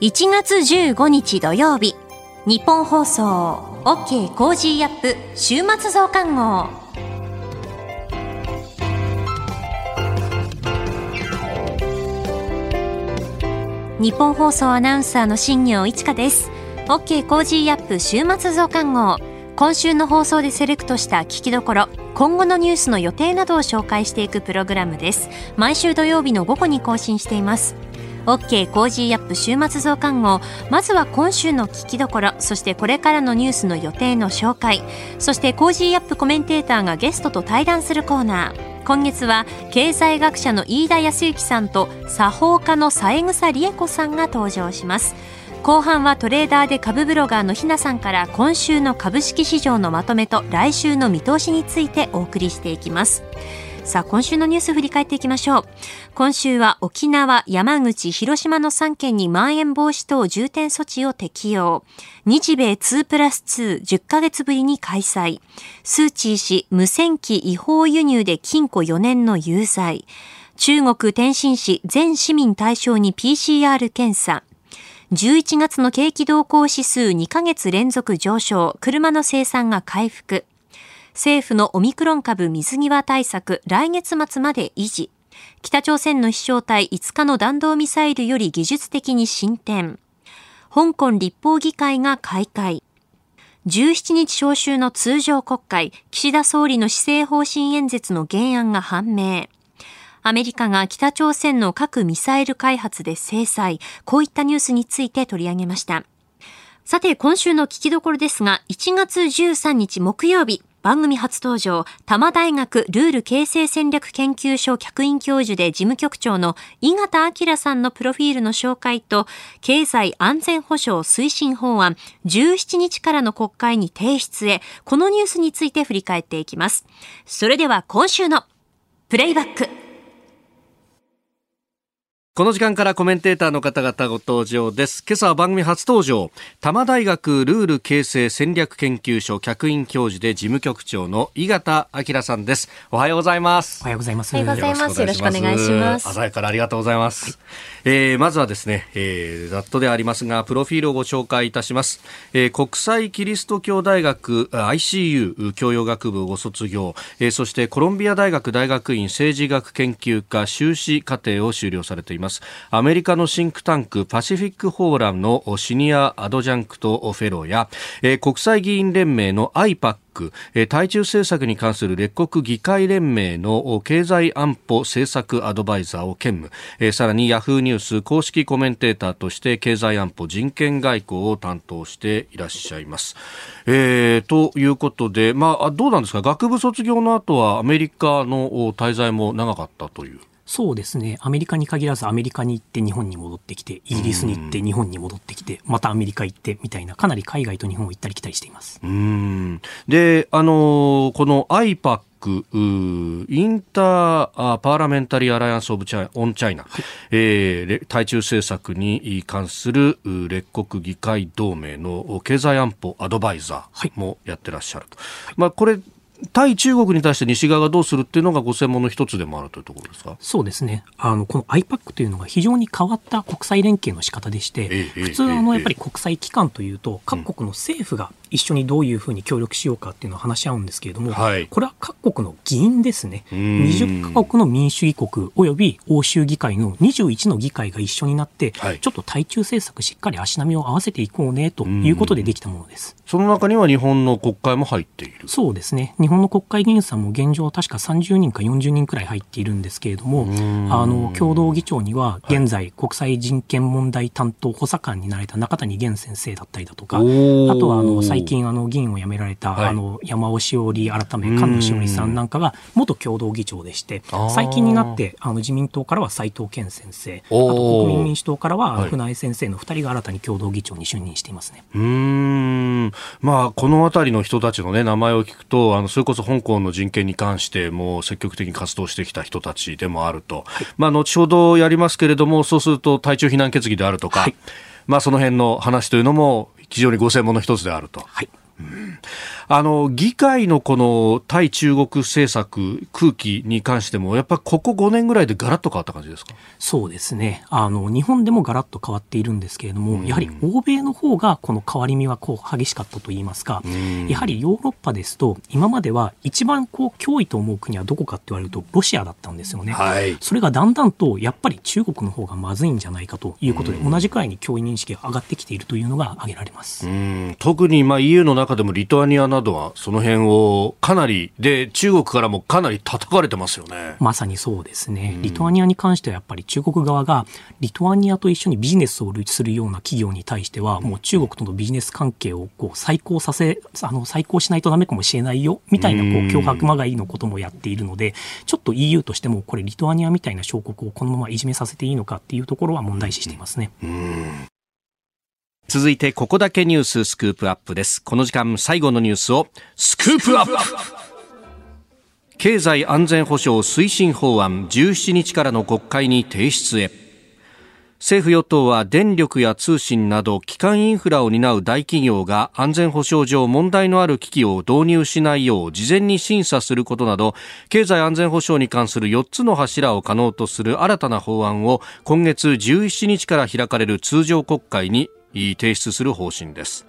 1月15日土曜日日本放送 OK コージーアップ週末増刊号。ニッポン放送アナウンサーの新行市佳です。OK コージーアップ週末増刊号。今週の放送でセレクトした聞きどころ今後のニュースの予定などを紹介していくプログラムです。毎週土曜日の午後に更新しています。OK コージーアップ週末増刊号まずは今週の聞きどころそしてこれからのニュースの予定の紹介。そして Cozy up コメンテーターがゲストと対談するコーナー。今月は経済学者の飯田康之さんと作法家の三枝理枝子さんが登場します。後半はトレーダーで株ブロガーのひなさんから今週の株式市場のまとめと来週の見通しについてお送りしていきます。さあ、今週のニュース振り返っていきましょう。今週は沖縄、山口、広島の3県にまん延防止等重点措置を適用。日米2プラス2、10ヶ月ぶりに開催。スー・チー氏、無線機違法輸入で禁錮4年の有罪。中国天津市全市民対象に PCR 検査。11月の景気動向指数2ヶ月連続上昇、車の生産が回復。政府のオミクロン株水際対策来月末まで維持。北朝鮮の飛翔体5日の弾道ミサイルより技術的に進展。香港立法議会が開会。17日召集の通常国会、岸田総理の施政方針演説の原案が判明。アメリカが北朝鮮の核ミサイル開発で制裁、こういったニュースについて取り上げました。さて、今週の聞きどころですが、1月13日木曜日、番組初登場、多摩大学ルール形成戦略研究所客員教授で事務局長の井形明さんのプロフィールの紹介と、経済安全保障推進法案17日からの国会に提出へ、このニュースについて振り返っていきます。それでは今週のプレイバック。この時間からコメンテーターの方々ご登場です。今朝は番組初登場、多摩大学ルール形成戦略研究所客員教授で事務局長の井形明さんです。おはようございます。おはようございます。おはようございます。よろしくお願いします。鮮やかなありがとうございます。はい、えー、まずはですね、えー、ざっとでありますが、プロフィールをご紹介いたします。えー、国際キリスト教大学 ICU 教養学部をご卒業、えー、そしてコロンビア大学大学院政治学研究科修士課程を修了されています。ますアメリカのシンクタンクパシフィックフォーラムのシニアアドジャンクトフェローや、国際議員連盟の IPAC 対中政策に関する列国議会連盟の経済安保政策アドバイザーを兼務、さらにヤフーニュース公式コメンテーターとして経済安保人権外交を担当していらっしゃいます。えー、ということで、まあ、どうなんですか？学部卒業の後はアメリカの滞在も長かったという。そうですね。アメリカに限らずアメリカに行って日本に戻ってきて、イギリスに行って日本に戻ってきて、またアメリカ行ってみたいな、かなり海外と日本を行ったり来たりしています。うんで、あのこの IPAC インターパーラメンタリーアライアンスオブチャイオンチャイナ、はい、えー、対中政策に関する列国議会同盟の経済安保アドバイザーもやってらっしゃると。はい、まあこれ対中国に対して西側がどうするっていうのがご専門の一つでもあるというところですか？そうですね。あの、この IPAC というのが非常に変わった国際連携の仕方でして、普通、あの、やっぱり国際機関というと、各国の政府が一緒にどういうふうに協力しようかっていうのを話し合うんですけれども、はい、これは各国の議員ですね。20カ国の民主議国および欧州議会の21の議会が一緒になって、はい、ちょっと対中政策しっかり足並みを合わせていこうねということでできたものです。その中には日本の国会も入っている。そうですね。日本の国会議員さんも現状確か30人か40人くらい入っているんですけれども、あの、共同議長には現在国際人権問題担当補佐官になれた中谷源先生だったりだとか、あとはあの、最近あの、議員を辞められた、はい、あの、山尾志織改め菅野志織さんなんかが元共同議長でして、最近になってあの自民党からは斉藤健先生、あと国民民主党からは船井先生の2人が新たに共同議長に就任していますね。うん。まあ、この辺りの人たちのね、名前を聞くと、あの、それこそ香港の人権に関しても積極的に活動してきた人たちでもあると。はい、まあ、後ほどやりますけれども、そうすると対中非難決議であるとか、はい、まあ、その辺の話というのも非常にご専門の一つであると。はいあの議会のこの対中国政策、空気に関しても、やっぱりここ5年ぐらいでガラッと変わった感じですか？そうですね。あの、日本でもガラッと変わっているんですけれども、うん、やはり欧米の方がこの変わり身はこう激しかったといいますか、うん、やはりヨーロッパですと、今までは一番こう脅威と思う国はどこかって言われると、ロシアだったんですよね、はい、それがだんだんとやっぱり中国の方がまずいんじゃないかということで、うん、同じくらいに脅威認識が上がってきているというのが挙げられます。特にまあ EU の中でもリトアニアなどは、その辺をかなり、で、中国からもかなり叩かれてますよね。まさにそうですね。リトアニアに関してはやっぱり中国側が、リトアニアと一緒にビジネスをするような企業に対しては、もう中国とのビジネス関係をこう再考させ、あの、再考しないとダメかもしれないよ、みたいなこう脅迫まがいのこともやっているので、ちょっと EU としても、これリトアニアみたいな小国をこのままいじめさせていいのかっていうところは問題視していますね。続いてここだけニューススクープアップです。この時間最後のニュースをスクープアップ。経済安全保障推進法案17日からの国会に提出へ。政府与党は電力や通信など基幹インフラを担う大企業が安全保障上問題のある機器を導入しないよう事前に審査することなど経済安全保障に関する4つの柱を可能とする新たな法案を今月17日から開かれる通常国会に提出する方針です。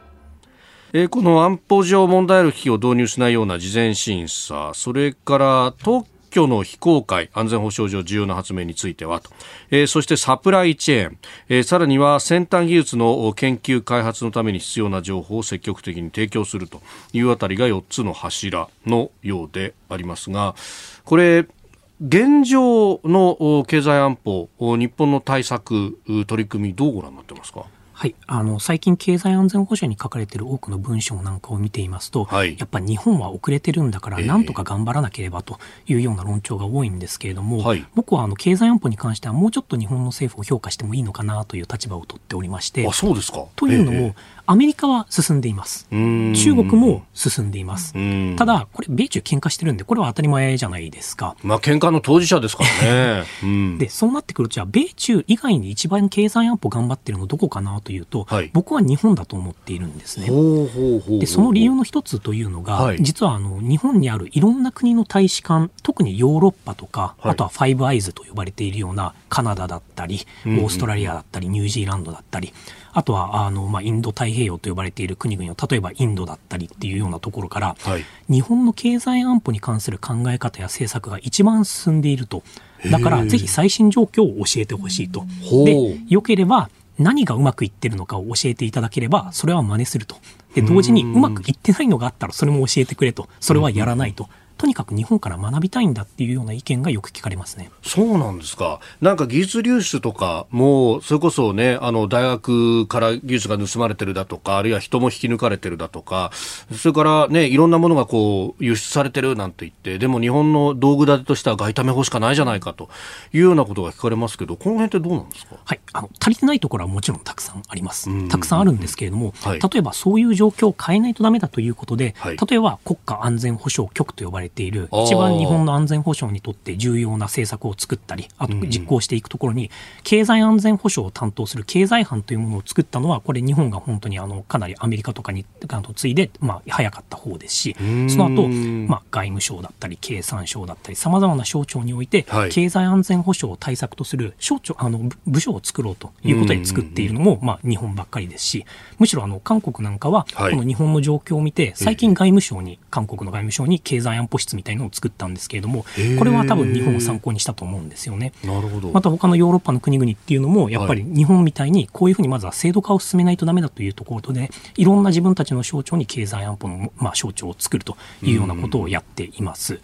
えこの安保上問題ある機器を導入しないような事前審査、それから特許の非公開、安全保障上重要な発明についてはと、え、そしてサプライチェーン、え、さらには先端技術の研究開発のために必要な情報を積極的に提供すると。いうあたりが4つの柱のようでありますが、これ、現状の経済安保、日本の対策、取り組み、どうご覧になってますか？はい、あの最近、経済安全保障に書かれている多くの文章なんかを見ていますと、はい、やっぱり日本は遅れてるんだから、なんとか頑張らなければというような論調が多いんですけれども、はい、僕はあの経済安保に関しては、もうちょっと日本の政府を評価してもいいのかなという立場を取っておりまして、あそうですか。というのも、アメリカは進んでいます。中国も進んでいます。ただ、これ、米中喧嘩してるんで、これは当たり前じゃないですか。まあ、喧嘩の当事者ですからね。うん、で、そうなってくると、じゃあ、米中以外に一番経済安保頑張ってるのどこかなというと、はい、僕は日本だと思っているんですね。で、その理由の一つというのが、はい、実はあの、日本にあるいろんな国の大使館、特にヨーロッパとか、はい、あとはファイブアイズと呼ばれているようなカナダだったり、オーストラリアだったり、ニュージーランドだったり、あとはあの、まあ、インド太平洋と呼ばれている国々を例えばインドだったりっていうようなところから、はい、日本の経済安保に関する考え方や政策が一番進んでいるとだからぜひ最新状況を教えてほしいと。でよければ何がうまくいってるのかを教えていただければそれは真似すると。で同時にうまくいってないのがあったらそれも教えてくれとそれはやらないと。とにかく日本から学びたいんだっていうような意見がよく聞かれますね。そうなんですか。なんか技術流出とかも、それこそね、あの、大学から技術が盗まれてるだとか、あるいは人も引き抜かれてるだとか、それからね、いろんなものがこう、輸出されてるなんて言って、でも日本の道具立てとしては外為法しかないじゃないかというようなことが聞かれますけど、この辺ってどうなんですか？はい。あの、足りてないところはもちろんたくさんあります。たくさんあるんですけれども、はい、例えばそういう状況を変えないとダメだということで、はい、例えば国家安全保障局と呼ばれている、一番番日本の安全保障にとって重要な政策を作ったり、あと実行していくところに、経済安全保障を担当する経済班というものを作ったのは、これ日本が本当にあのかなりアメリカとかに次いで、まあ、早かった方ですし、その後、まあ外務省だったり経産省だったり、さまざまな省庁において、経済安全保障を対策とする省庁、あの部署を作ろうということで作っているのも、まあ日本ばっかりですし、むしろあの韓国なんかは、この日本の状況を見て、最近外務省に、韓国の外務省に経済安保室みたいなのを作ったんですけれども、これは多分日本を参考にしたと思うんですよね。なるほど。また他のヨーロッパの国々っていうのも、やっぱり日本みたいにこういうふうにまずは制度化を進めないとダメだというところで、いろんな自分たちの省庁に経済安保の、まあ、省庁を作るというようなことをやっています。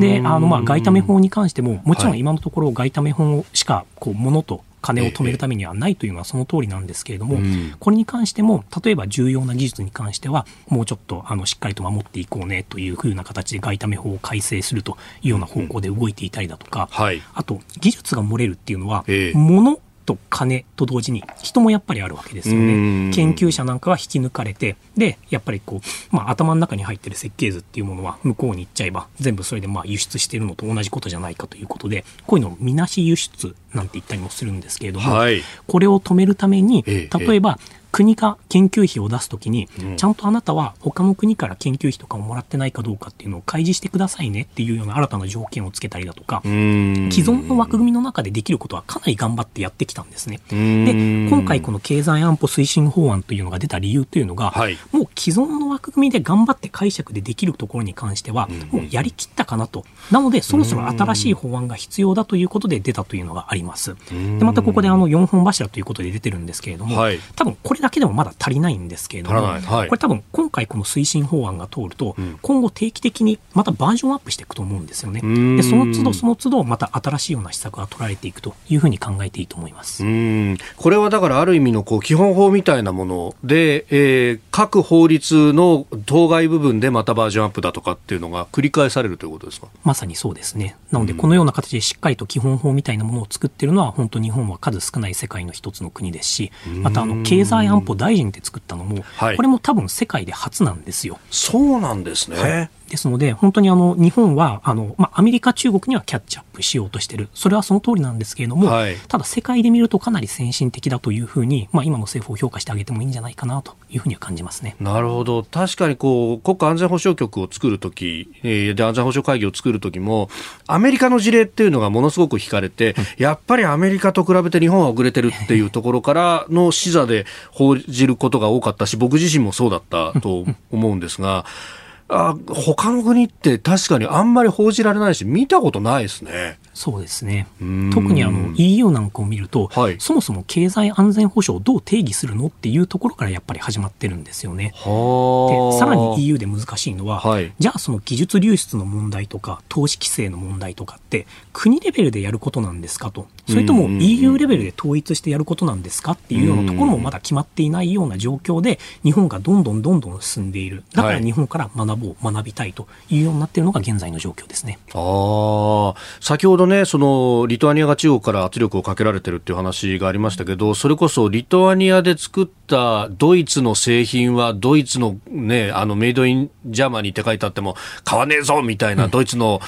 で、あの、まあ、外為法に関しても、もちろん今のところ外為法しか、こう、ものと金を止めるためにはないというのはその通りなんですけれども、これに関しても、例えば重要な技術に関しては、もうちょっとあのしっかりと守っていこうねというふうな形で外為法を改正するというような方向で動いていたりだとか、あと技術が漏れるっていうのは、物と金と同時に人もやっぱりあるわけですよね。研究者なんかは引き抜かれて、で、やっぱりこう、まあ頭の中に入ってる設計図っていうものは向こうに行っちゃえば、全部それでまあ輸出してるのと同じことじゃないかということで、こういうのをみなし輸出なんて言ったりもするんですけれども、はい、これを止めるために、例えば、国が研究費を出すときに、ちゃんとあなたは他の国から研究費とかをもらってないかどうかっていうのを開示してくださいねっていうような新たな条件をつけたりだとか、既存の枠組みの中でできることはかなり頑張ってやってきたんですね。で、今回この経済安保推進法案というのが出た理由というのが、はい、もう既存の枠組みで頑張って解釈でできるところに関しては、もうやりきったかなと。なので、そろそろ新しい法案が必要だということで出たというのがあります。で、またここであの4本柱ということで出てるんですけれども、はい、多分これだけでもまだ足りないんですけれども、はい、これ多分今回この推進法案が通ると、うん、今後定期的にまたバージョンアップしていくと思うんですよね。で、その都度その都度また新しいような施策が取られていくというふうに考えていいと思います。これはだからある意味のこう基本法みたいなもので、えー、各法律の当該部分でまたバージョンアップだとかっていうのが繰り返されるということですか？まさにそうですね。なので、このような形でしっかりと基本法みたいなものを作ってるのは、本当日本は数少ない世界の一つの国ですし、またあの経済安保大臣って作ったのも、はい、これも多分世界で初なんですよ。そうなんですね。はいですので、本当にあの日本はあの、まあ、アメリカ、中国にはキャッチアップしようとしている、それはその通りなんですけれども、はい、ただ世界で見るとかなり先進的だというふうに、まあ、今の政府を評価してあげてもいいんじゃないかなというふうには感じますね。なるほど、確かにこう国家安全保障局を作るとき、えー、で安全保障会議を作るときも、アメリカの事例っていうのがものすごく引かれて、うん、やっぱりアメリカと比べて日本は遅れてるっていうところからの視座で報じることが多かったし、僕自身もそうだったと思うんですが。あ他の国って確かにあんまり報じられないし、見たことないですね。そうですね。特にあの EU なんかを見ると、はい、そもそも経済安全保障をどう定義するのっていうところからやっぱり始まってるんですよね。でさらに EU で難しいのは、はい、じゃあその技術流出の問題とか投資規制の問題とかって国レベルでやることなんですかと、それとも EU レベルで統一してやることなんですかっていうようなところもまだ決まっていないような状況で、日本がどんどんどんどん進んでいる。だから日本から学を、学びたいというようになっているのが現在の状況ですね。あ先ほどね、そのリトアニアが中国から圧力をかけられてるっていう話がありましたけど、それこそリトアニアで作ったドイツの製品は、ドイツのね、あの Made in Germany って書いてあっても、買わねえぞみたいな、ドイツの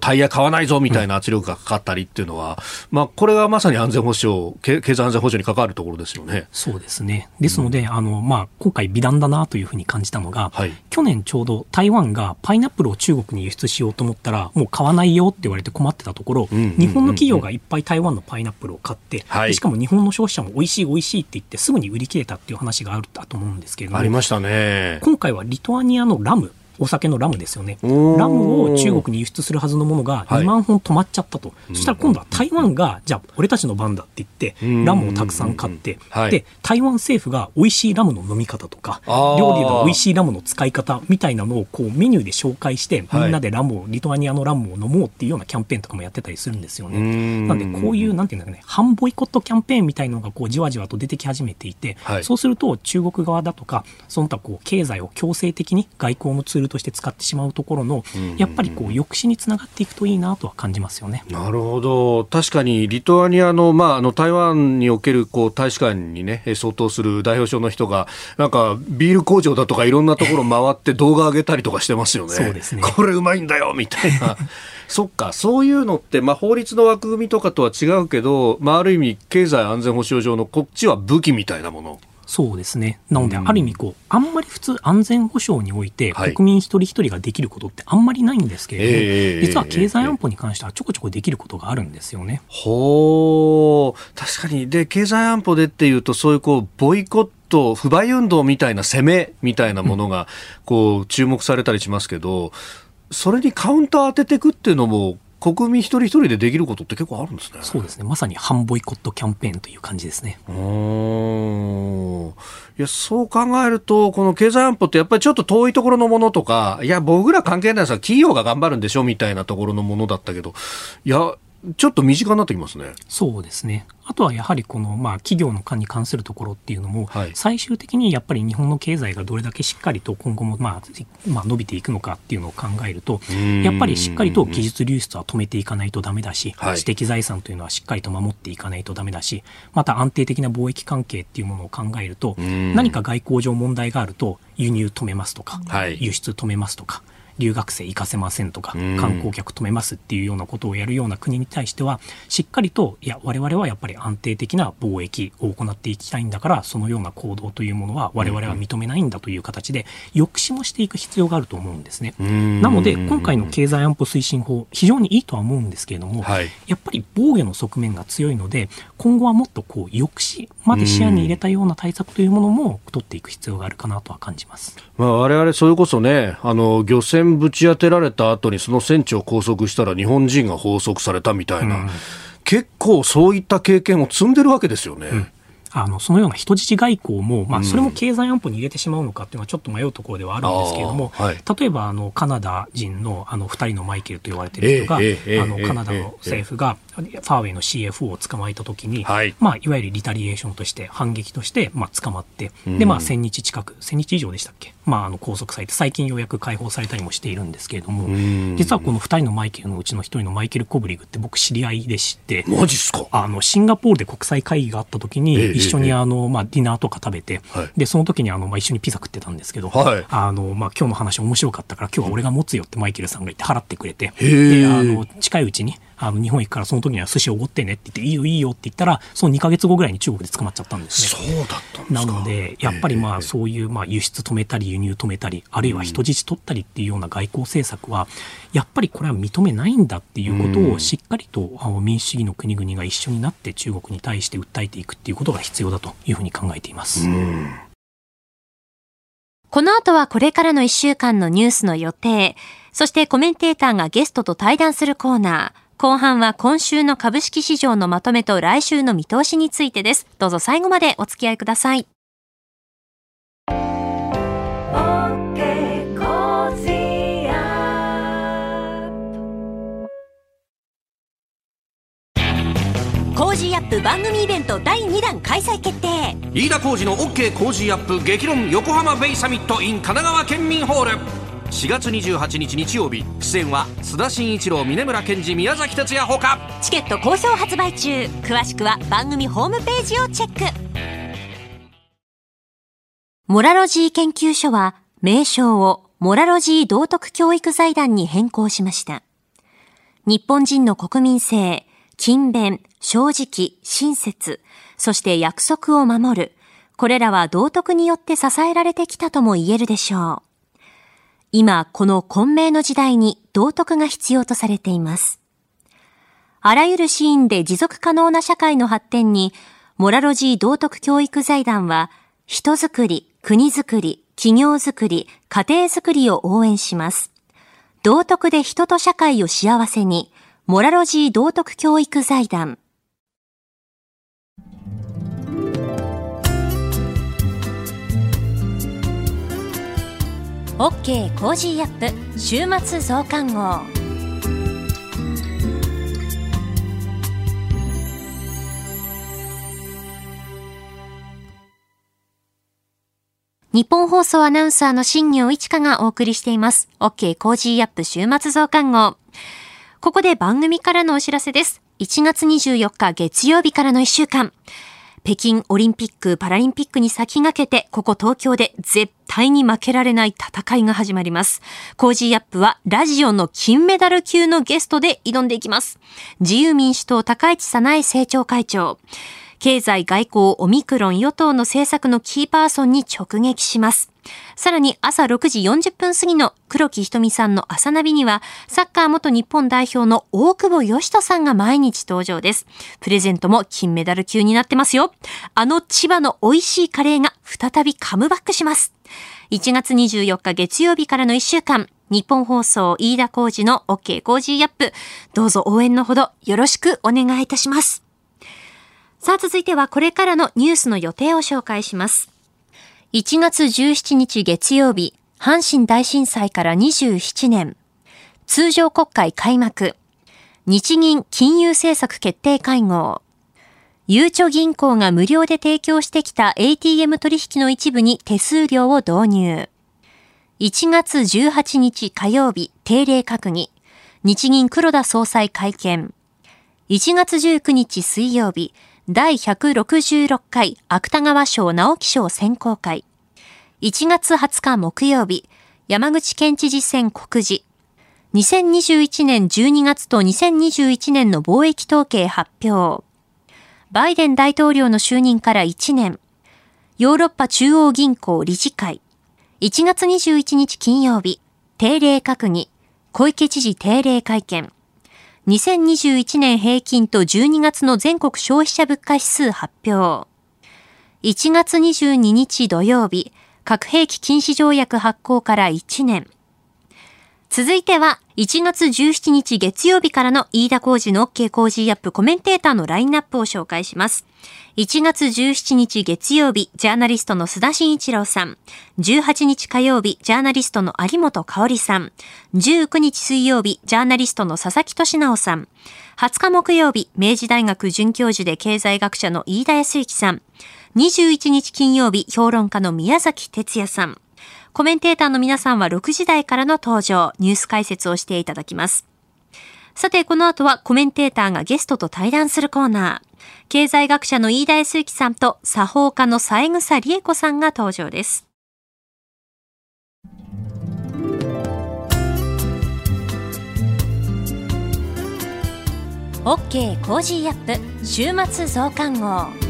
タイヤ買わないぞみたいな圧力がかかったりっていうのは、まあ、これがまさに安全保障、経済安全保障に関わるところですよね。そうですね。ですので、うん、あの、まあ、今回美談だなというふうに感じたのが、はい、去年ちょうど台湾がパイナップルを中国に輸出しようと思ったら、もう買わないよって言われて困ってたところ、うん日本の企業がいっぱい台湾のパイナップルを買って、はい、しかも日本の消費者も美味しい美味しいって言ってすぐに売り切れたっていう話があったと思うんですけれども。ありましたね。今回はリトアニアのラム。お酒のラムですよね。ラムを中国に輸出するはずのものが2万本止まっちゃったと。はい、そしたら今度は台湾が、じゃあ俺たちの番だって言って、ラムをたくさん買って、で、台湾政府が美味しいラムの飲み方とか、料理の美味しいラムの使い方みたいなのをこうメニューで紹介して、みんなでラムを、リトアニアのラムを飲もうっていうようなキャンペーンとかもやってたりするんですよね。なんでこういう、なんていうんだろうね、反ボイコットキャンペーンみたいなのがこうじわじわと出てき始めていて、はい、そうすると中国側だとか、その他こう経済を強制的に外交のツールとして使ってしまううところの、やっぱりこう抑止につながっていくといいなとは感じますよね。なるほど。確かにリトアニアの、まあ、あの、台湾における、こう、大使館にね、相当する代表省の人が、なんか、ビール工場だとかいろんなところ回って動画上げたりとかしてますよね。そうですね。これうまいんだよみたいな。そっか、そういうのって、まあ、法律の枠組みとかとは違うけど、まあ、ある意味、経済安全保障上のこっちは武器みたいなもの。そうですね。なので、ある意味こう、あんまり普通安全保障において、国民一人一人ができることってあんまりないんですけれども、えー、実は経済安保に関してはちょこちょこできることがあるんですよね。ほう、確かに。で、経済安保でっていうと、そういうこう、ボイコット、不買運動みたいな攻めみたいなものが、こう、注目されたりしますけど、それにカウンター当てていくっていうのも、国民一人一人でできることって結構あるんですね。そうですね。まさに反ボイコットキャンペーンという感じですね。うん。いや、そう考えると、この経済安保ってやっぱりちょっと遠いところのものとか、いや、僕ら関係ないです企業が頑張るんでしょみたいなところのものだったけど、いや、ちょっと身近になってきますね。そうですね。あとはやはりこの、まあ、企業の間に関するところっていうのも、はい、最終的にやっぱり日本の経済がどれだけしっかりと今後も、まあまあ、伸びていくのかっていうのを考えると、やっぱりしっかりと技術流出は止めていかないとだめだし、はい、知的財産というのはしっかりと守っていかないとだめだし、また安定的な貿易関係っていうものを考えると、何か外交上問題があると、輸入止めますとか、はい、輸出止めますとか、留学生行かせませんとか、観光客止めますっていうようなことをやるような国に対しては、しっかりと、いや、我々はやっぱり安定的な貿易を行っていきたいんだから、そのような行動というものは我々は認めないんだという形で、抑止もしていく必要があると思うんですね。なので、今回の経済安保推進法、非常にいいとは思うんですけれども、はい、やっぱり防御の側面が強いので、今後はもっとこう抑止まで視野に入れたような対策というものも取っていく必要があるかなとは感じます。まあ、我々それこそね、あの、漁船ぶち当てられた後にその船長拘束したら日本人が拘束されたみたいな、うん、結構そういった経験を積んでるわけですよね。うん。あの、そのような人質外交も、まあ、それも経済安保に入れてしまうのかっていうのはちょっと迷うところではあるんですけれども、はい、例えば、あの、カナダ人の、あの、二人のマイケルと言われている人が、えーえー、あの、カナダの政府が、ファーウェイの CFO を捕まえたときに、はい、まあ、いわゆるリタリエーションとして、反撃として、まあ、捕まって、で、まあ、1000日近く、1000日以上でしたっけまあ、あの、拘束されて、最近ようやく解放されたりもしているんですけれども、実はこの2人のマイケルのうちの1人のマイケル・コブリグって僕知り合いでして、マジっすか？あの、シンガポールで国際会議があった時に、一緒にあの、まあ、ディナーとか食べて、はい、で、その時にあの、まあ、一緒にピザ食ってたんですけど、はい、あの、まあ、今日の話面白かったから、今日は俺が持つよってマイケルさんが言って払ってくれて、で、あの、近いうちに、あの日本行くからその時には寿司おごってねって言っていいよいいよって言ったらその2か月後ぐらいに中国で捕まっちゃったんですね。そうだったんなのでやっぱりまあそういうまあ輸出止めたり輸入止めたりあるいは人質取ったりっていうような外交政策はやっぱりこれは認めないんだっていうことをしっかりと民主主義の国々が一緒になって中国に対して訴えていくっていうことが必要だというふうに考えています。この後はこれからの1週間のニュースの予定、そしてコメンテーターがゲストと対談するコーナー、後半は今週の株式市場のまとめと来週の見通しについてです。どうぞ最後までお付き合いください。Cozy up 番組イベント第2弾開催決定飯田浩二の OK Cozy up 激論横浜ベイサミット in 神奈川県民ホール4月28日日曜日。出演は須田慎一郎峯村健司宮崎哲弥ほか。チケット好評発売中。詳しくは番組ホームページをチェック。モラロジー研究所は名称をモラロジー道徳教育財団に変更しました。日本人の国民性勤勉正直親切そして約束を守る。これらは道徳によって支えられてきたとも言えるでしょう。今、この混迷の時代に道徳が必要とされています。あらゆるシーンで持続可能な社会の発展に、モラロジー道徳教育財団は、人づくり、国づくり、企業づくり、家庭づくりを応援します。道徳で人と社会を幸せに、モラロジー道徳教育財団。OK コージーアップ週末増刊号ニッポン放送アナウンサーの新行市佳がお送りしています。OK Cozy up 週末増刊号。ここで番組からのお知らせです。1月24日月曜日からの1週間。北京オリンピック・パラリンピックに先駆けて、ここ東京で絶対に負けられない戦いが始まります。 Cozy up はラジオの金メダル級のゲストで挑んでいきます。自由民主党高市早苗政調会長。経済外交オミクロン与党の政策のキーパーソンに直撃します。さらに朝6時40分過ぎの黒木ひとみさんの朝ナビには、サッカー元日本代表の大久保嘉人さんが毎日登場です。プレゼントも金メダル級になってますよ。あの千葉の美味しいカレーが再びカムバックします。1月24日月曜日からの1週間、日本放送飯田浩二の OK 工事アップ。どうぞ応援のほどよろしくお願いいたします。さあ続いてはこれからのニュースの予定を紹介します。1月17日月曜日、阪神大震災から27年。通常国会開幕。日銀金融政策決定会合。ゆうちょ銀行が無料で提供してきた ATM 取引の一部に手数料を導入。1月18日火曜日定例閣議。日銀黒田総裁会見。1月19日水曜日第166回芥川賞直木賞選考会。1月20日木曜日、山口県知事選告示。2021年12月と2021年の貿易統計発表。バイデン大統領の就任から1年。ヨーロッパ中央銀行理事会。1月21日金曜日。定例閣議。小池知事定例会見。2021年平均と12月の全国消費者物価指数発表。1月22日土曜日、核兵器禁止条約発効から1年。続いては、1月17日月曜日からの飯田工事の OK 工事アップコメンテーターのラインナップを紹介します。1月17日月曜日、ジャーナリストの須田慎一郎さん。18日火曜日、ジャーナリストの有本香里さん。19日水曜日、ジャーナリストの佐々木俊直さん。20日木曜日、明治大学准教授で経済学者の飯田康之さん。21日金曜日、評論家の宮崎哲也さん。コメンテーターの皆さんは6時台からの登場、ニュース解説をしていただきます。さて、この後はコメンテーターがゲストと対談するコーナー。経済学者の飯田康之さんと作法家の三枝理枝子さんが登場です。OK Cozy up 週末増刊号。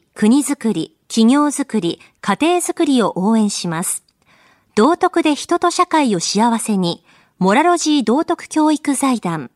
国づくり、企業づくり、家庭づくりを応援します。道徳で人と社会を幸せに、モラロジー道徳教育財団。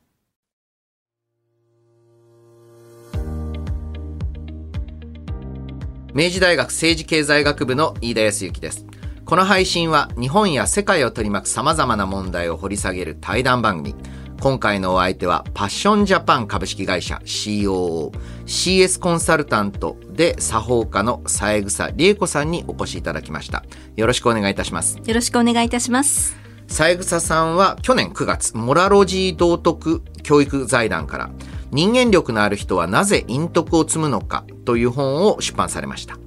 明治大学政治経済学部の飯田康之です。この配信は日本や世界を取り巻く様々な問題を掘り下げる対談番組。今回のお相手はパッションジャパン株式会社 COO CS コンサルタントで作法家の三枝理恵子さんにお越しいただきました。よろしくお願いいたします。よろしくお願いいたします。三枝さんは去年9月モラロジー道徳教育財団から人間力のある人はなぜ陰徳を積むのかという本を出版されました。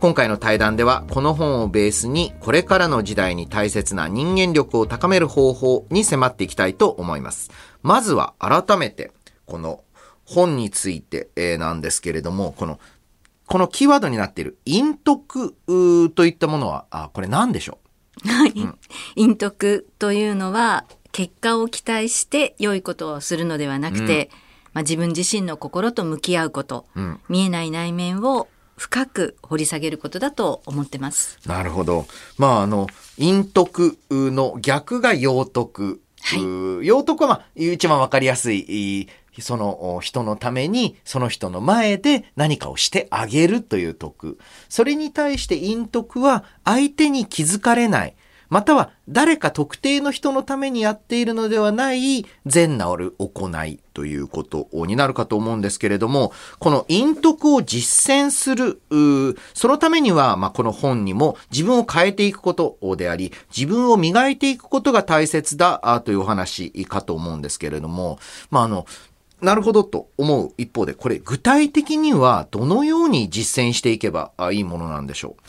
今回の対談ではこの本をベースにこれからの時代に大切な人間力を高める方法に迫っていきたいと思います。まずは改めてこの本について、なんですけれども、このこのキーワードになっている陰徳といったものは、あ、これ何でしょう？はい。うん、陰徳というのは結果を期待して良いことをするのではなくて、うん、まあ、自分自身の心と向き合うこと、うん、見えない内面を深く掘り下げることだと思ってます。なるほど。まあ、あの、陰徳の逆が陽徳。はい、陽徳は、まあ、一番わかりやすい、その人のために、その人の前で何かをしてあげるという徳。それに対して陰徳は、相手に気づかれない。または誰か特定の人のためにやっているのではない善なる行いということになるかと思うんですけれども、この陰徳を実践する、そのためには、まあ、この本にも自分を変えていくことであり、自分を磨いていくことが大切だというお話かと思うんですけれども、まあ、あの、なるほどと思う一方で、これ具体的にはどのように実践していけばいいものなんでしょう？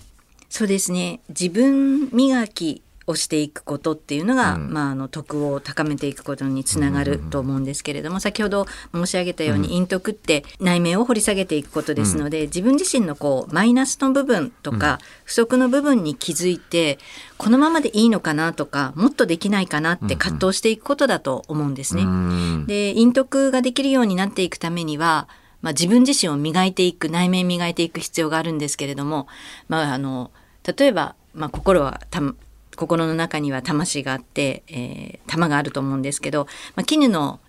そうですね。自分磨きをしていくことっていうのが、うん、まあ、あの徳を高めていくことにつながると思うんですけれども、先ほど申し上げたように、陰徳って内面を掘り下げていくことですので、自分自身のこうマイナスの部分とか、不足の部分に気づいてこのままでいいのかなとかもっとできないかなって葛藤していくことだと思うんですね。で陰徳ができるようになっていくためにはまあ、自分自身を磨いていく内面磨いていく必要があるんですけれども、まあ、あの例えば、まあ、心はた心の中には魂があって、えー、玉があると思うんですけど、まあ、絹の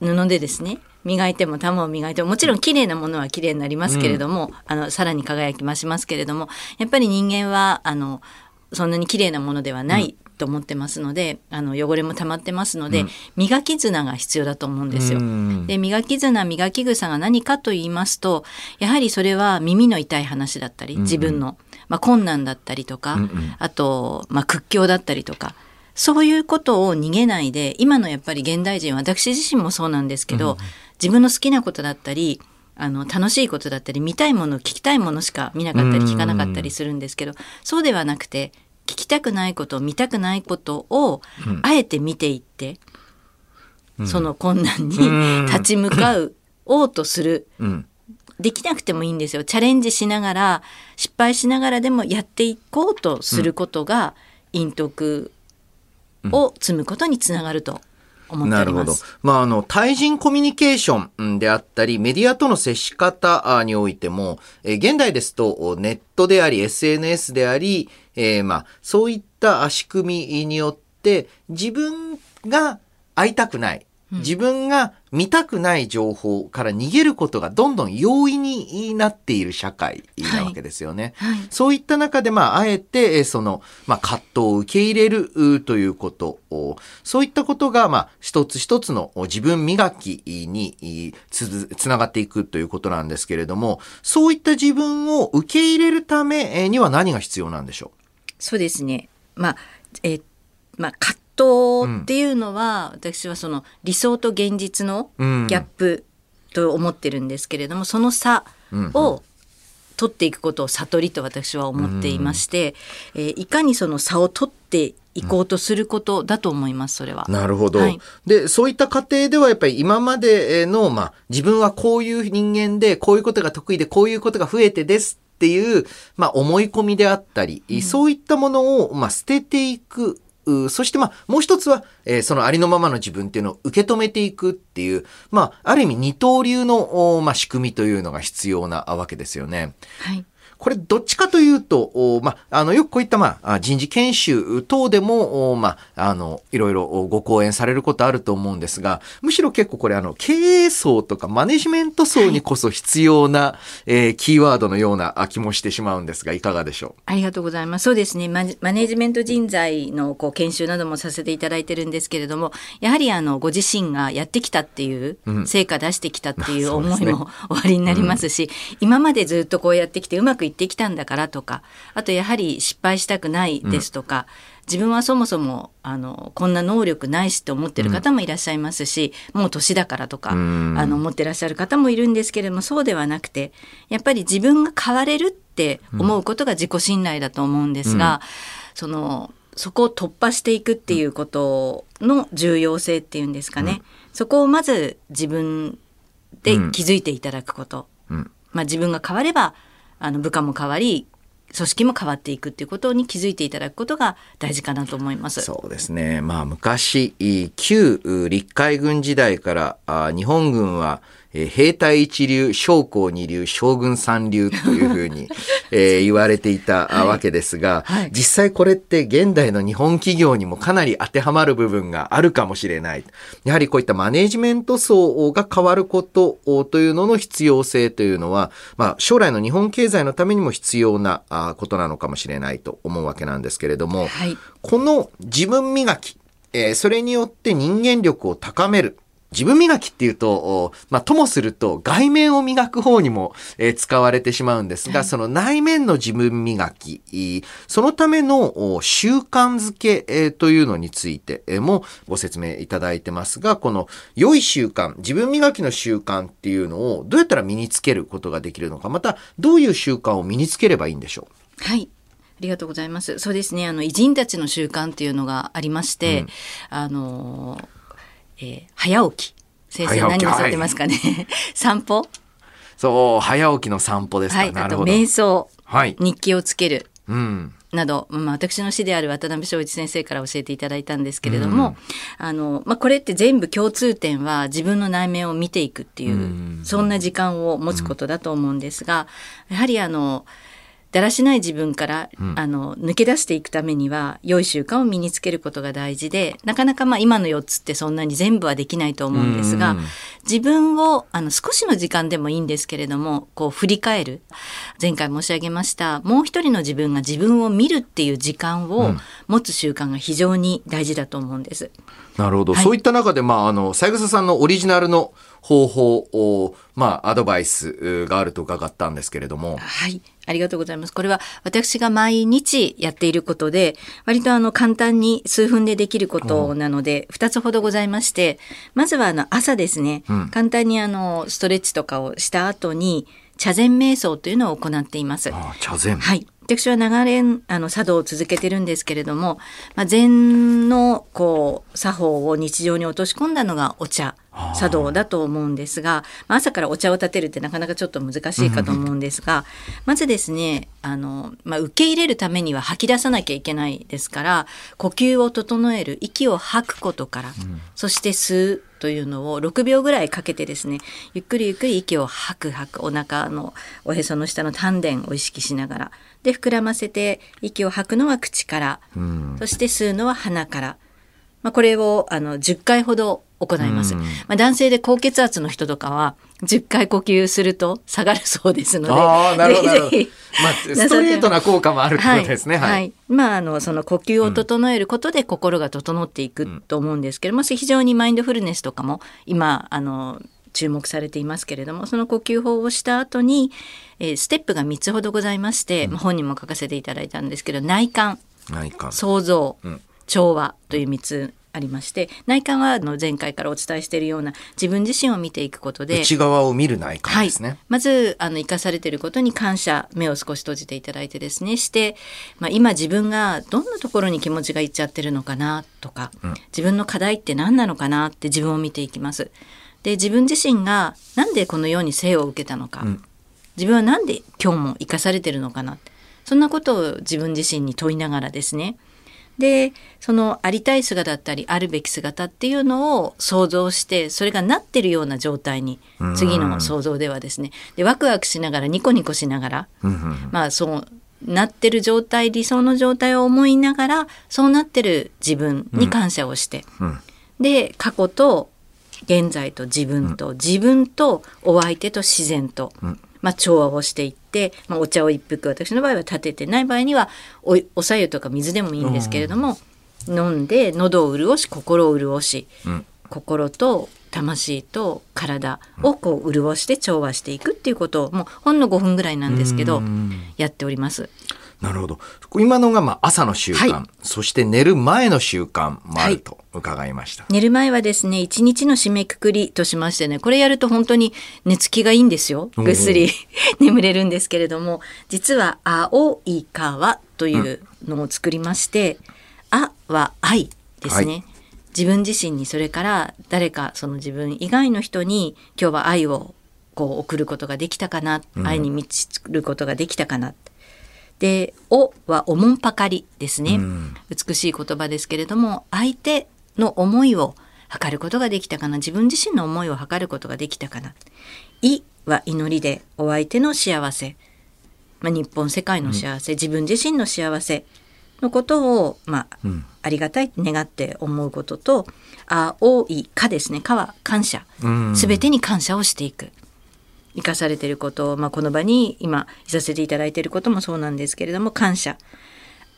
布でですね、磨いても玉を磨いてももちろん綺麗なものは綺麗になりますけれども、うん、あのさらに輝き増しますけれどもやっぱり人間はあのそんなに綺麗なものではないと思ってますのであの汚れも溜まってますので、磨き綱が必要だと思うんですよ。で磨き綱磨き草が何かと言いますとやはりそれは耳の痛い話だったり自分の、まあ、困難だったりとか、あと、まあ、屈強だったりとかそういうことを逃げないで今のやっぱり現代人私自身もそうなんですけど、自分の好きなことだったりあの楽しいことだったり見たいもの聞きたいものしか見なかったり聞かなかったりするんですけど、そうではなくて聞きたくないこと見たくないことをあえて見ていって、その困難に立ち向かうおうとする、できなくてもいいんですよ。チャレンジしながら失敗しながらでもやっていこうとすることが、陰徳を積むことにつながると思っておなるほど。りまあ、あの、対人コミュニケーションであったり、メディアとの接し方においても、えー現代ですと、ネットであり、SNS であり、えーまあ、そういった仕組みによって、自分が会いたくない、自分が見たくない情報から逃げることがどんどん容易になっている社会なわけですよね。はいそういった中で、まあ、あえて、えーその、まあ、葛藤を受け入れるうということを、そういったことが、まあ、一つ一つのお自分磨きにいつづつながっていくということなんですけれども、そういった自分を受け入れるためえーには何が必要なんでしょそうですね。まあ、えーまあ、葛藤っていうのは、私はその理想と現実のギうんャップと思ってるんですけれども、その差を取っていくことを悟りと私は思っていまして、えーいかにその差を取っていこうとすることだと思います、それは。うなるほど。はいで、そういった過程ではやっぱり今までの、まあ、自分はこういう人間で、こういうことが得意で、こういうことが増えてですっていう、まあ、思い込みであったり、そういったものを、まあ、捨てていく。そしてまあ、もう一つは、えーそのありのままの自分っていうのを受け止めていくっていう、まあ、ある意味二刀流の、まあ、仕組みというのが必要なわけですよね。はい。これどっちかというと、おまあ、あの、よくこういった、まあ、あ人事研修等でも、おまあ、あの、いろいろおご講演されることあると思うんですが、むしろ結構これ、あの、経営層とかマネジメント層にこそ必要な、えーキーワードのようなあ気もしてしまうんですが、いかがでしょありがとうございます。そうですね。マネマネジメント人材のこう研修などもさせていただいてるんですけれども、やはりあのご自身がやってきたっていう、成果出してきたっていう思いもおありになりますし、今までずっとこうやってきてうまくいってきたんだからとか、あとやはり失敗したくないですとか、自分はそもそもあのこんな能力ないしって思ってる方もいらっしゃいますし、もう年だからとか、あの思ってらっしゃる方もいるんですけれどもそうではなくてやっぱり自分が変われるって思うことが自己信頼だと思うんですが、そのそこを突破していくっていうことの重要性っていうんですかね、そこをまず自分で気づいていただくこと、ん。まあ、自分が変わればあの部下も変わり組織も変わっていくっていうことに気づいていただくことが大事かなと思います。そうですね。まあ、昔、旧陸海軍時代から、日本軍は、えー兵隊一流、将校二流、将軍三流というふうに、えー言われていたあわけですが、はい実際これって現代の日本企業にもかなり当てはまる部分があるかもしれない。やはりこういったマネジメント層が変わることというのの必要性というのは、まあ、将来の日本経済のためにも必要なあことなのかもしれないと思うわけなんですけれども、はいこの自分磨き、えーそれによって人間力を高める。自分磨きっていうと、おまあ、ともすると外面を磨く方にも、えー使われてしまうんですが、その内面の自分磨き、そのためのお習慣づけ、えーというのについてえーもご説明いただいてますが、この良い習慣、自分磨きの習慣っていうのをどうやったら身につけることができるのか、またどういう習慣を身につければいいんでしょはい。ありがとうございます。そうですね。あの偉人たちの習慣っていうのがありまして、あのえー早起き。先生何なさってますかね？散歩？うそう、早起きの散歩ですか。はい。なるほど。瞑想。はい。日記をつける。うん。など、まあ、私の師である渡辺正一先生から教えていただいたんですけれども、あの、まあ、これって全部共通点は自分の内面を見ていくっていう、そんな時間を持つことだと思うんですが、やはりあの、だらしない自分から、あの抜け出していくためには良い習慣を身につけることが大事でなかなかまあ今の4つってそんなに全部はできないと思うんですが、うん。自分をあの少しの時間でもいいんですけれどもこう振り返る。前回申し上げましたもう一人の自分が自分を見るっていう時間を持つ習慣が非常に大事だと思うんです。なるほど。はい。そういった中で、まあ、あの、三枝さんのオリジナルの方法を、まあ、アドバイスうがあると伺ったんですけれども。はい。ありがとうございます。これは私が毎日やっていることで、割とあの簡単に数分でできることなので、二つほどございまして、まずはあの朝ですね、簡単にあのストレッチとかをした後に、茶禅瞑想というのを行っています。あ茶禅。はい。私は長年、あの、茶道を続けてるんですけれども、まあ、禅の、こう、作法を日常に落とし込んだのがお茶、茶道だと思うんですが、まあ、朝からお茶を立てるってなかなかちょっと難しいかと思うんですが、まずですね、あの、まあ、受け入れるためには吐き出さなきゃいけないですから、呼吸を整える、息を吐くことから、そして吸うというのを6秒ぐらいかけてですね、ゆっくりゆっくり息を吐く吐く、お腹のおへその下の丹田を意識しながら、で、膨らませて、息を吐くのは口から、そして吸うのは鼻から。まあ、これをあの10回ほど行います。まあ、男性で高血圧の人とかは10回呼吸すると下がるそうですので。ああ、なるほど。まあ、ストレートな効果もあるってことですね。はい。はい。まあ、あの、その呼吸を整えることで心が整っていくと思うんですけども、非常にマインドフルネスとかも今、あの、注目されていますけれども、その呼吸法をした後に、えーステップが3つほどございまして、まあ本にも書かせていただいたんですけど、内観、ないか。創造、ん調和という3つありまして、内観はあの前回からお伝えしているような自分自身を見ていくことで、内側を見る内観ですね。はい、まずあの生かされていることに感謝目を少し閉じていただいてですねして、まあ、今自分がどんなところに気持ちがいっちゃってるのかなとか、自分の課題って何なのかなって自分を見ていきます。で自分自身がなんでこのように生を受けたのか、自分はなんで今日も生かされてるのかな。そんなことを自分自身に問いながらですねでそのありたい姿だったりあるべき姿っていうのを想像してそれがなってるような状態に次の想像ではですね。でワクワクしながらニコニコしながら、まあそうなってる状態理想の状態を思いながらそうなってる自分に感謝をして、で過去と現在と自分と、自分とお相手と自然と、まあ、調和をしていって、まあ、お茶を一服私の場合は立ててない場合にはおお白湯とか水でもいいんですけれども、飲んで喉を潤し心を潤し、心と魂と体をこう潤して調和していくっていうことをもうほんの5分ぐらいなんですけどやっております。なるほど。今のがまあ朝の習慣、はいそして寝る前の習慣もあると伺いました。寝る前はですね、一日の締めくくりとしましてね、これやると本当に寝つきがいいんですよ。ぐっすり 眠れるんですけれども、実は青い川というのを作りまして、あは愛ですね。はい自分自身にそれから誰かその自分以外の人に今日は愛をこう送ることができたかな、愛に満ちることができたかな。で、おはおもんぱかりですね。美しい言葉ですけれども、相手の思いを測ることができたかな、自分自身の思いを測ることができたかな。いは祈りで、お相手の幸せ。まあ、日本、世界の幸せ、自分自身の幸せのことを、まあ、ありがたいって願って思うことと、青いかですね。かは感謝。すべてに感謝をしていく。生かされていること、まあ、この場に今いさせていただいていることもそうなんですけれども感謝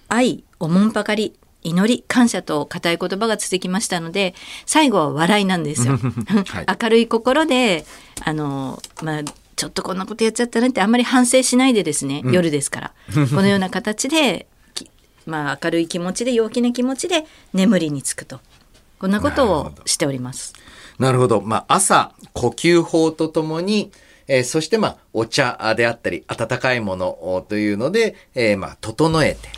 愛おもんぱかり祈り感謝と固い言葉が続きましたので最後は笑いなんですよ。明るい心であの、まあ、ちょっとこんなことやっちゃったなってあんまり反省しないでですね、夜ですから このような形で、きまあ、明るい気持ちで陽気な気持ちで眠りにつくとこんなことをしております。なるほど。まあ、朝、呼吸法とともに、えーそして、まあ、お茶であったり、温かいものおというので、えーまあ、整えて。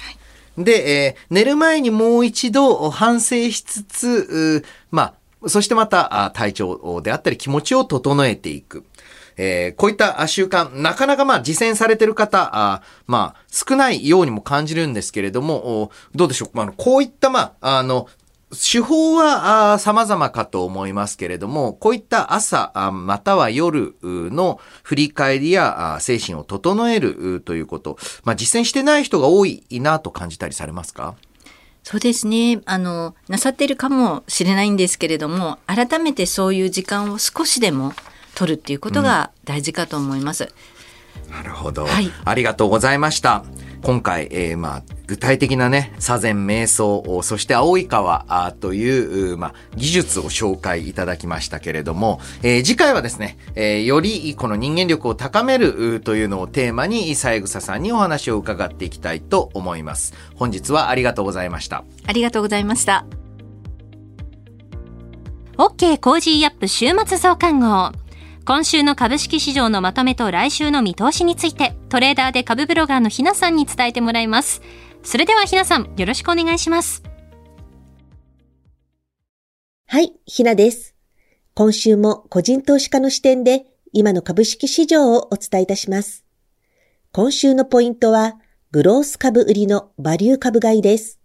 で、えー寝る前にもう一度反省しつつ、まあ、そしてまたあ体調であったり気持ちを整えていく。えーこういったあ習慣、なかなかまあ実践されてる方、あまあ少ないようにも感じるんですけれども、おどうでしょう、まあこういったまあ、あの、手法は様々かと思いますけれども、こういった朝または夜の振り返りや精神を整えるということ、まあ、実践してない人が多いなと感じたりされますか？そうですね。あの、なさってるかもしれないんですけれども、改めてそういう時間を少しでも取るっていうことが大事かと思います。うん、なるほど、はい。ありがとうございました。今回、えー、まあ、具体的なね、左禅瞑想、そして青い川という、まあ、技術を紹介いただきましたけれども、えー、次回はですね、えー、よりこの人間力を高めるというのをテーマに、三枝さんにお話を伺っていきたいと思います。本日はありがとうございました。ありがとうございました。OK Cozy up 週末増刊号。今週の株式市場のまとめと来週の見通しについて、トレーダーで株ブロガーのひなさんに伝えてもらいます。それではひなさん、よろしくお願いします。はい、ひなです。今週も個人投資家の視点で、今の株式市場をお伝えいたします。今週のポイントは、グロース株売りのバリュー株買いです。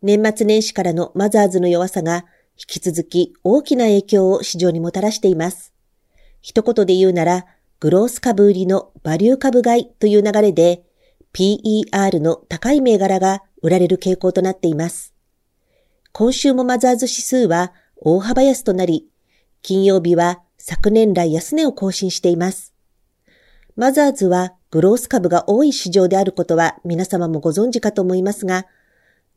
年末年始からのマザーズの弱さが引き続き大きな影響を市場にもたらしています。一言で言うなら、グロース株売りのバリュー株買いという流れで、PER の高い銘柄が売られる傾向となっています。今週もマザーズ指数は大幅安となり、金曜日は昨年来安値を更新しています。マザーズはグロース株が多い市場であることは皆様もご存知かと思いますが、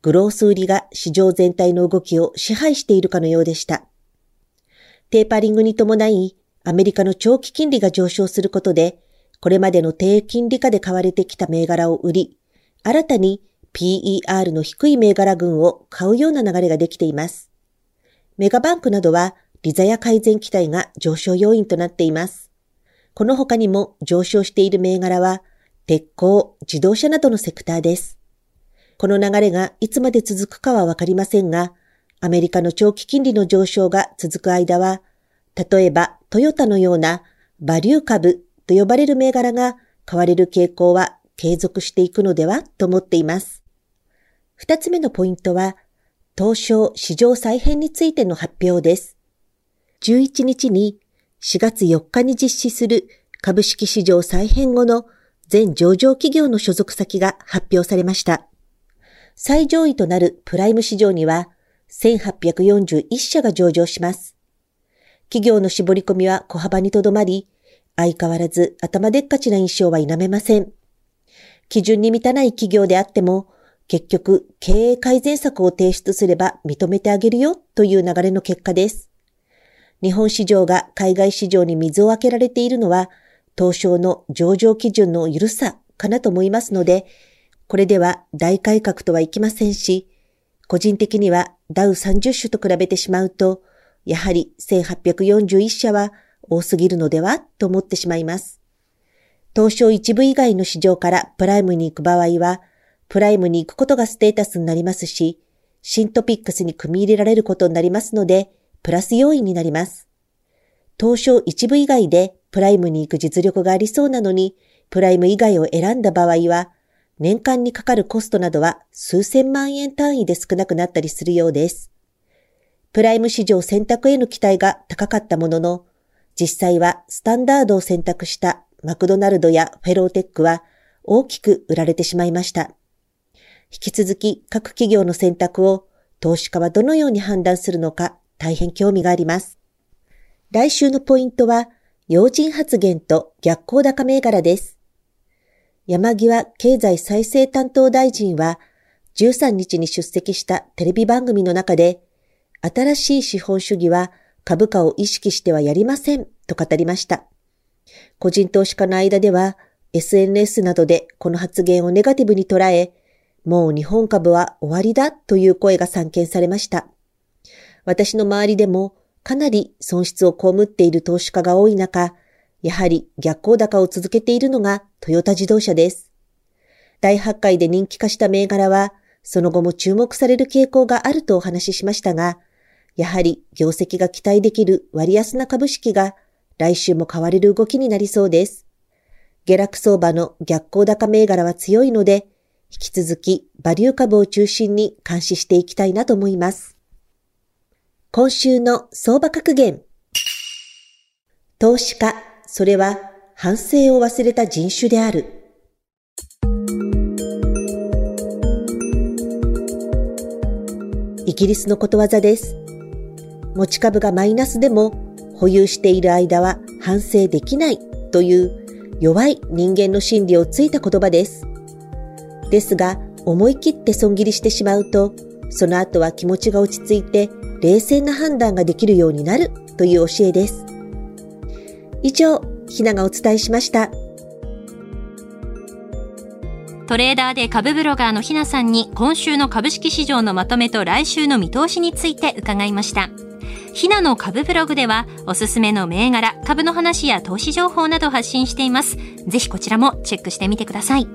グロース売りが市場全体の動きを支配しているかのようでした。テーパリングに伴い、アメリカの長期金利が上昇することで、これまでの低金利下で買われてきた銘柄を売り、新たに PER の低い銘柄群を買うような流れができています。メガバンクなどは利ザヤ改善期待が上昇要因となっています。この他にも上昇している銘柄は、鉄鋼、自動車などのセクターです。この流れがいつまで続くかはわかりませんが、アメリカの長期金利の上昇が続く間は、例えばトヨタのようなバリュー株と呼ばれる銘柄が買われる傾向は継続していくのではと思っています。二つ目のポイントは、東証市場再編についての発表です。11日に4月4日に実施する株式市場再編後の全上場企業の所属先が発表されました。最上位となるプライム市場には1841社が上場します。企業の絞り込みは小幅にとどまり、相変わらず頭でっかちな印象は否めません。基準に満たない企業であっても、結局経営改善策を提出すれば認めてあげるよという流れの結果です。日本市場が海外市場に水を開けられているのは、東証の上場基準の緩さかなと思いますので、これでは大改革とはいきませんし、個人的にはダウ30種と比べてしまうと、やはり1841社は多すぎるのではと思ってしまいます。東証一部以外の市場からプライムに行く場合は、プライムに行くことがステータスになりますし、新トピックスに組み入れられることになりますので、プラス要因になります。東証一部以外でプライムに行く実力がありそうなのに、プライム以外を選んだ場合は、年間にかかるコストなどは数千万円単位で少なくなったりするようです。プライム市場選択への期待が高かったものの、実際はスタンダードを選択したマクドナルドやフェローテックは大きく売られてしまいました。引き続き各企業の選択を投資家はどのように判断するのか大変興味があります。来週のポイントは、要人発言と逆行高銘柄です。山際経済再生担当大臣は、13日に出席したテレビ番組の中で、新しい資本主義は株価を意識してはやりませんと語りました。個人投資家の間では SNS などでこの発言をネガティブに捉え、もう日本株は終わりだという声が散見されました。私の周りでもかなり損失を被っている投資家が多い中、やはり逆行高を続けているのがトヨタ自動車です。大発会で人気化した銘柄は、その後も注目される傾向があるとお話ししましたが、やはり業績が期待できる割安な株式が来週も買われる動きになりそうです。下落相場の逆行高銘柄は強いので、引き続きバリュー株を中心に監視していきたいなと思います。今週の相場格言。投資家、それは反省を忘れた人種である。イギリスのことわざです。持ち株がマイナスでも保有している間は反省できないという弱い人間の心理をついた言葉です。ですが、思い切って損切りしてしまうと、その後は気持ちが落ち着いて冷静な判断ができるようになるという教えです。以上、ひながお伝えしました。トレーダーで株ブロガーのひなさんに今週の株式市場のまとめと来週の見通しについて伺いました。ひなの株ブログではおすすめの銘柄、株の話や投資情報など発信しています。ぜひこちらもチェックしてみてください。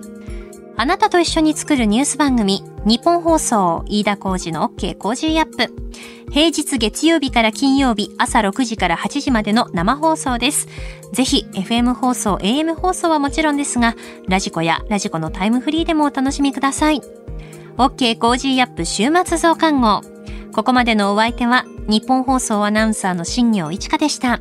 あなたと一緒に作るニュース番組、日本放送、飯田浩二の OK 工事アップ。平日月曜日から金曜日朝6時から8時までの生放送です。ぜひ FM 放送、AM 放送はもちろんですが、 radiko や radiko のタイムフリーでもお楽しみください。OK Cozy up 週末増刊号。ここまでのお相手はニッポン放送アナウンサーの新行市佳でした。